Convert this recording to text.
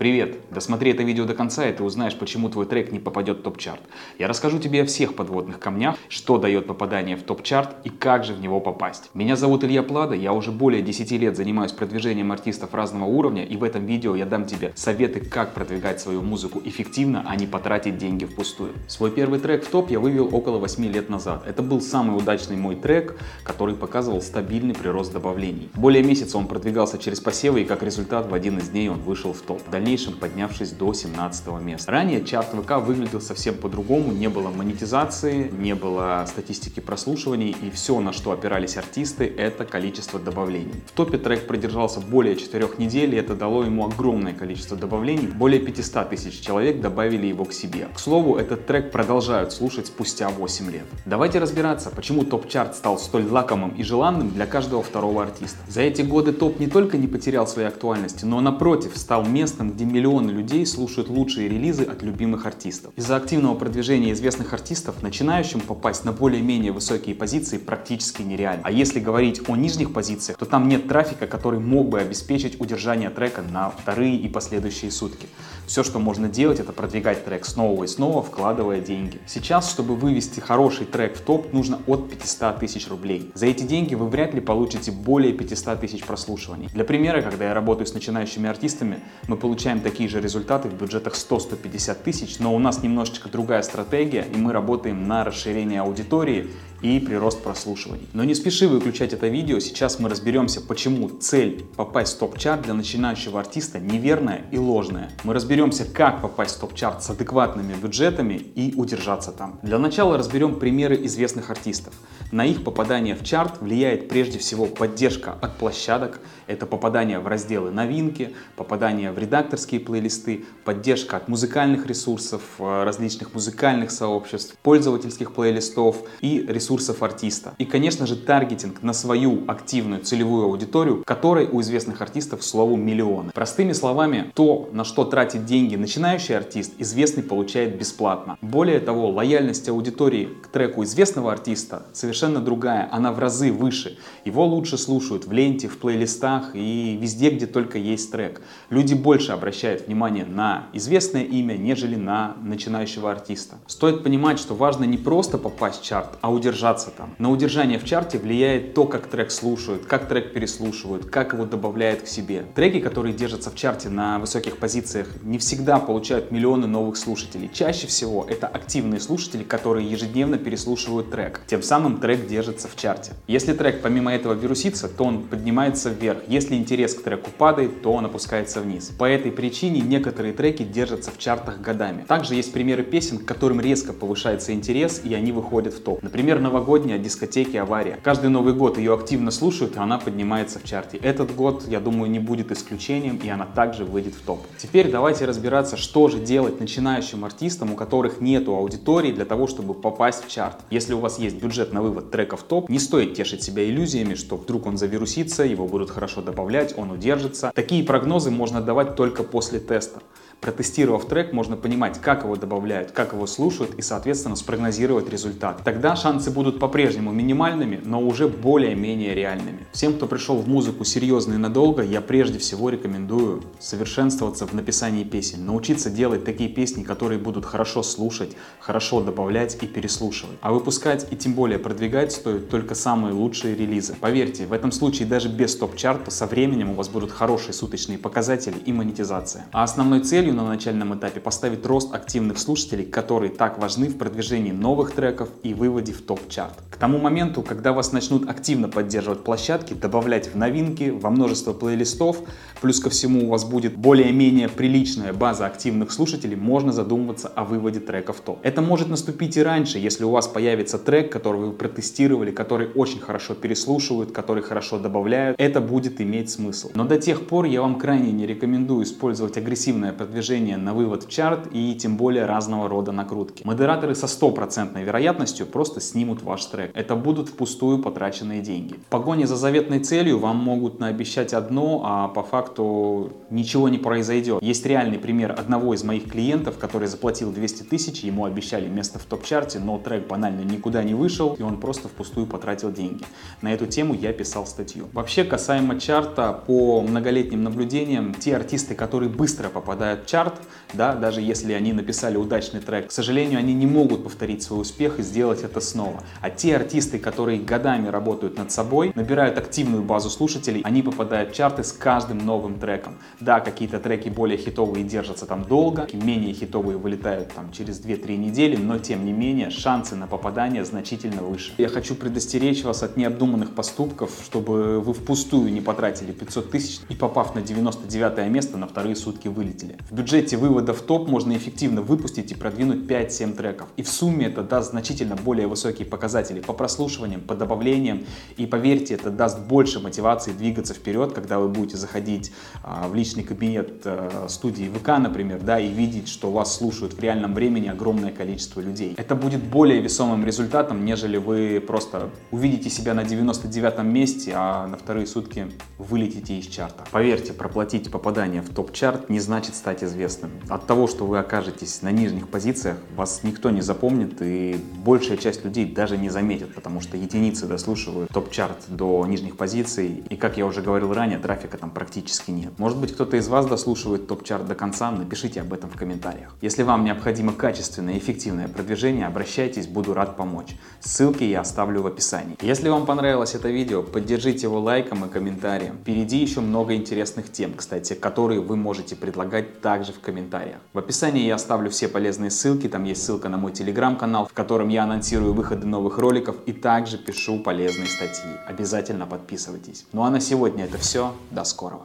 Привет! Досмотри это видео до конца, и ты узнаешь, почему твой трек не попадет в топ-чарт. Я расскажу тебе о всех подводных камнях, что дает попадание в топ-чарт и как же в него попасть. Меня зовут Илья Плада, я уже более 10 лет занимаюсь продвижением артистов разного уровня, и в этом видео я дам тебе советы, как продвигать свою музыку эффективно, а не потратить деньги впустую. Свой первый трек в топ я вывел около 8 лет назад. Это был самый удачный мой трек, который показывал стабильный прирост добавлений. Более месяца он продвигался через посевы, и как результат в один из дней он вышел в топ. Дальнейшее дальнейшем поднявшись до 17 места. Ранее чарт ВК выглядел совсем по-другому, не было монетизации, не было статистики прослушиваний и все, на что опирались артисты, это количество добавлений. В топе трек продержался более 4 недель и это дало ему огромное количество добавлений, более 500 тысяч человек добавили его к себе. К слову, этот трек продолжают слушать спустя 8 лет. Давайте разбираться, почему топ-чарт стал столь лакомым и желанным для каждого второго артиста. За эти годы топ не только не потерял своей актуальности, но напротив стал местом, где миллионы людей слушают лучшие релизы от любимых артистов. Из-за активного продвижения известных артистов начинающим попасть на более-менее высокие позиции практически нереально. А если говорить о нижних позициях, то там нет трафика, который мог бы обеспечить удержание трека на вторые и последующие сутки. Все, что можно делать, это продвигать трек снова и снова, вкладывая деньги. Сейчас, чтобы вывести хороший трек в топ, нужно от 500 тысяч рублей. За эти деньги вы вряд ли получите более 500 тысяч прослушиваний. Для примера, когда я работаю с начинающими артистами, мы получаем получаем такие же результаты в бюджетах 100-150 тысяч, но у нас немножечко другая стратегия, и мы работаем на расширение аудитории и прирост прослушиваний. Но не спеши выключать это видео, сейчас мы разберемся, почему цель попасть в топ-чарт для начинающего артиста неверная и ложная. Мы разберемся, как попасть в топ-чарт с адекватными бюджетами и удержаться там. Для начала разберем примеры известных артистов. На их попадание в чарт влияет прежде всего поддержка от площадок, это попадание в разделы новинки, попадание в редакторские плейлисты, поддержка от музыкальных ресурсов, э, различных музыкальных сообществ, пользовательских плейлистов и ресурсов артиста. И, конечно же, таргетинг на свою активную целевую аудиторию, которой у известных артистов, к слову, миллионы. Простыми словами, то, на что тратит деньги начинающий артист, известный получает бесплатно. Более того, лояльность аудитории к треку известного артиста совершенно другая, она в разы выше. Его лучше слушают в ленте, в плейлистах и везде, где только есть трек. Люди больше обращают внимание на известное имя, нежели на начинающего артиста. Стоит понимать, что важно не просто попасть в чарт, а удержаться там. На удержание в чарте влияет то, как трек слушают, как трек переслушивают, как его добавляют к себе. Треки, которые держатся в чарте на высоких позициях, не всегда получают миллионы новых слушателей. Чаще всего это активные слушатели, которые ежедневно переслушивают трек. Тем самым трек держится в чарте. Если трек помимо этого вирусится, то он поднимается вверх. Если интерес к треку падает, то он опускается вниз. По этой причине некоторые треки держатся в чартах годами. Также есть примеры песен, к которым резко повышается интерес и они выходят в топ. Например, новогодняя дискотеки «Авария». Каждый Новый год ее активно слушают, и она поднимается в чарте. Этот год, я думаю, не будет исключением, и она также выйдет в топ. Теперь давайте разбираться, что же делать начинающим артистам, у которых нету аудитории для того, чтобы попасть в чарт. Если у вас есть бюджет на вывод трека в топ. Не стоит тешить себя иллюзиями, что вдруг он завирусится, его будут хорошо добавлять, он удержится. Такие прогнозы можно давать только после теста. Протестировав трек, можно понимать, как его добавляют, как его слушают и, соответственно, спрогнозировать результат. Тогда шансы будут по-прежнему минимальными, но уже более-менее реальными. Всем, кто пришел в музыку серьезно и надолго, я прежде всего рекомендую совершенствоваться в написании песен, научиться делать такие песни, которые будут хорошо слушать, хорошо добавлять и переслушивать. А выпускать и тем более продвигать стоит только самые лучшие релизы. Поверьте, в этом случае даже без топ-чарта со временем у вас будут хорошие суточные показатели и монетизация. А основной целью целью на начальном этапе поставить рост активных слушателей, которые так важны в продвижении новых треков и выводе в топ-чарт. К тому моменту, когда вас начнут активно поддерживать площадки, добавлять в новинки, во множество плейлистов, плюс ко всему у вас будет более-менее приличная база активных слушателей, можно задумываться о выводе трека в топ. Это может наступить и раньше, если у вас появится трек, который вы протестировали, который очень хорошо переслушивают, который хорошо добавляют, это будет иметь смысл. Но до тех пор я вам крайне не рекомендую использовать агрессивное продвижение продвижения на вывод в чарт и тем более разного рода накрутки. Модераторы со стопроцентной вероятностью просто снимут ваш трек. Это будут впустую потраченные деньги. В погоне за заветной целью вам могут наобещать одно, а по факту ничего не произойдет. Есть реальный пример одного из моих клиентов, который заплатил 200 тысяч, ему обещали место в топ-чарте, но трек банально никуда не вышел, и он просто впустую потратил деньги. На эту тему я писал статью. Вообще, касаемо чарта, по многолетним наблюдениям, те артисты, которые быстро попадают в чарт, да, даже если они написали удачный трек, к сожалению, они не могут повторить свой успех и сделать это снова. А те артисты, которые годами работают над собой, набирают активную базу слушателей, они попадают в чарты с каждым новым треком. Да, какие-то треки более хитовые держатся там долго, менее хитовые вылетают там через 2-3 недели, но тем не менее шансы на попадание значительно выше. Я хочу предостеречь вас от необдуманных поступков, чтобы вы впустую не потратили 500 тысяч и попав на 99 место на вторые сутки вылетели. В бюджете вывода в топ можно эффективно выпустить и продвинуть 5-7 треков. И в сумме это даст значительно более высокие показатели по прослушиваниям, по добавлениям. И поверьте, это даст больше мотивации двигаться вперед, когда вы будете заходить а, в личный кабинет а, студии ВК, например, да, и видеть, что вас слушают в реальном времени огромное количество людей. Это будет более весомым результатом, нежели вы просто увидите себя на 99 месте, а на вторые сутки вылетите из чарта. Поверьте, проплатить попадание в топ-чарт не значит стать известным. От того, что вы окажетесь на нижних позициях, вас никто не запомнит и большая часть людей даже не заметит, потому что единицы дослушивают топ-чарт до нижних позиций, и, как я уже говорил ранее, трафика там практически нет. Может быть, кто-то из вас дослушивает топ-чарт до конца, напишите об этом в комментариях. Если вам необходимо качественное и эффективное продвижение, обращайтесь, буду рад помочь. Ссылки я оставлю в описании. Если вам понравилось это видео, поддержите его лайком и комментарием. Впереди еще много интересных тем, кстати, которые вы можете предлагать также в комментариях. В описании я оставлю все полезные ссылки, там есть ссылка на мой телеграм-канал, в котором я анонсирую выходы новых роликов и также пишу полезные статьи. Обязательно подписывайтесь. Ну а на сегодня это все. До скорого.